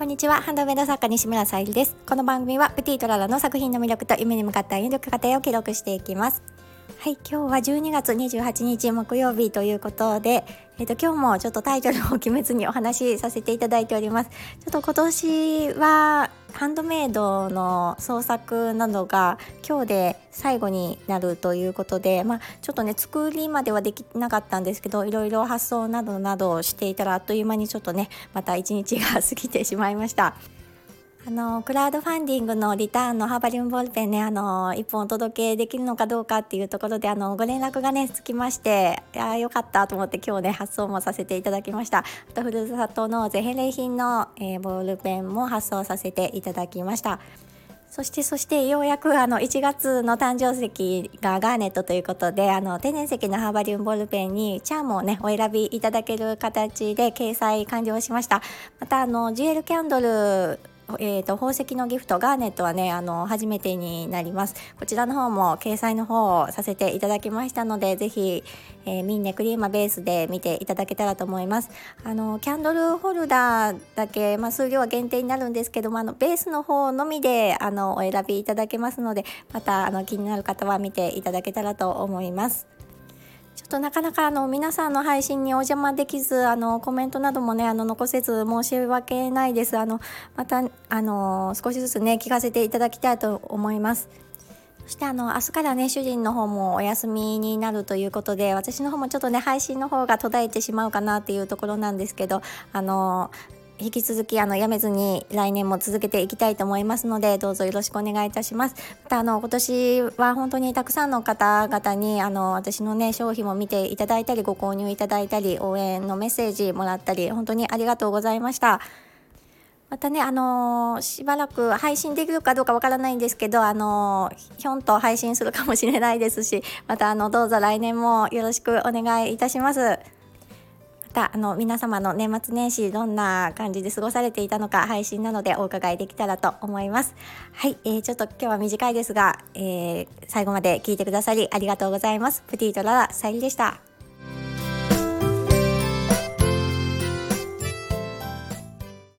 こんにちは。ハンドメイド作家西村さゆりです。この番組はプティトララの作品の魅力と夢に向かった有力過程を記録していきます。はい今日は12月28日木曜日ということでえっ、ー、と今日もちょっとタイトルを決めずにお話しさせていただいております ちょっと今年はハンドメイドの創作などが今日で最後になるということで、まあ、ちょっとね作りまではできなかったんですけどいろいろ発想などなどをしていたらあっという間にちょっとねまた一日が過ぎてしまいました。あのクラウドファンディングのリターンのハーバリウムボールペンねあの1本お届けできるのかどうかっていうところであのご連絡がねつきましていやよかったと思って今日ね発送もさせていただきました。あとふるさと納税返礼品の、えー、ボールペンも発送させていただきました。そしてそしてようやくあの1月の誕生石がガーネットということであの天然石のハーバリウムボールペンにチャームをねお選びいただける形で掲載完了しました。またあのジュエルキャンドルえーと、宝石のギフトガーネットはねあの初めてになります。こちらの方も掲載の方をさせていただきましたのでぜひ、えー、ミンネクリーマベースで見ていただけたらと思います。あのキャンドルホルダーだけ、まあ、数量は限定になるんですけどもあのベースの方のみであのお選びいただけますのでまたあの気になる方は見ていただけたらと思います。ちょっとなかなかあの皆さんの配信にお邪魔できずあのコメントなどもねあの残せず申し訳ないです。あのまたあの少しずつね聞かせていただきたいと思います。そしてあの明日からね主人の方もお休みになるということで私の方もちょっとね配信の方が途絶えてしまうかなっていうところなんですけどあの引き続きあのやめずに来年も続けていきたいと思いますのでどうぞよろしくお願いいたしますまたあの今年は本当にたくさんの方々にあの私のね商品も見ていただいたりご購入いただいたり応援のメッセージもらったり本当にありがとうございましたまたね、あのー、しばらく配信できるかどうかわからないんですけど、あのー、ひょんと配信するかもしれないですし、また、あの、どうぞ来年もよろしくお願いいたします。たあの皆様の年末年始どんな感じで過ごされていたのか配信なのでお伺いできたらと思います。はい、えー、ちょっと今日は短いですが、えー、最後まで聞いてくださりありがとうございます。プティートララさゆりでした。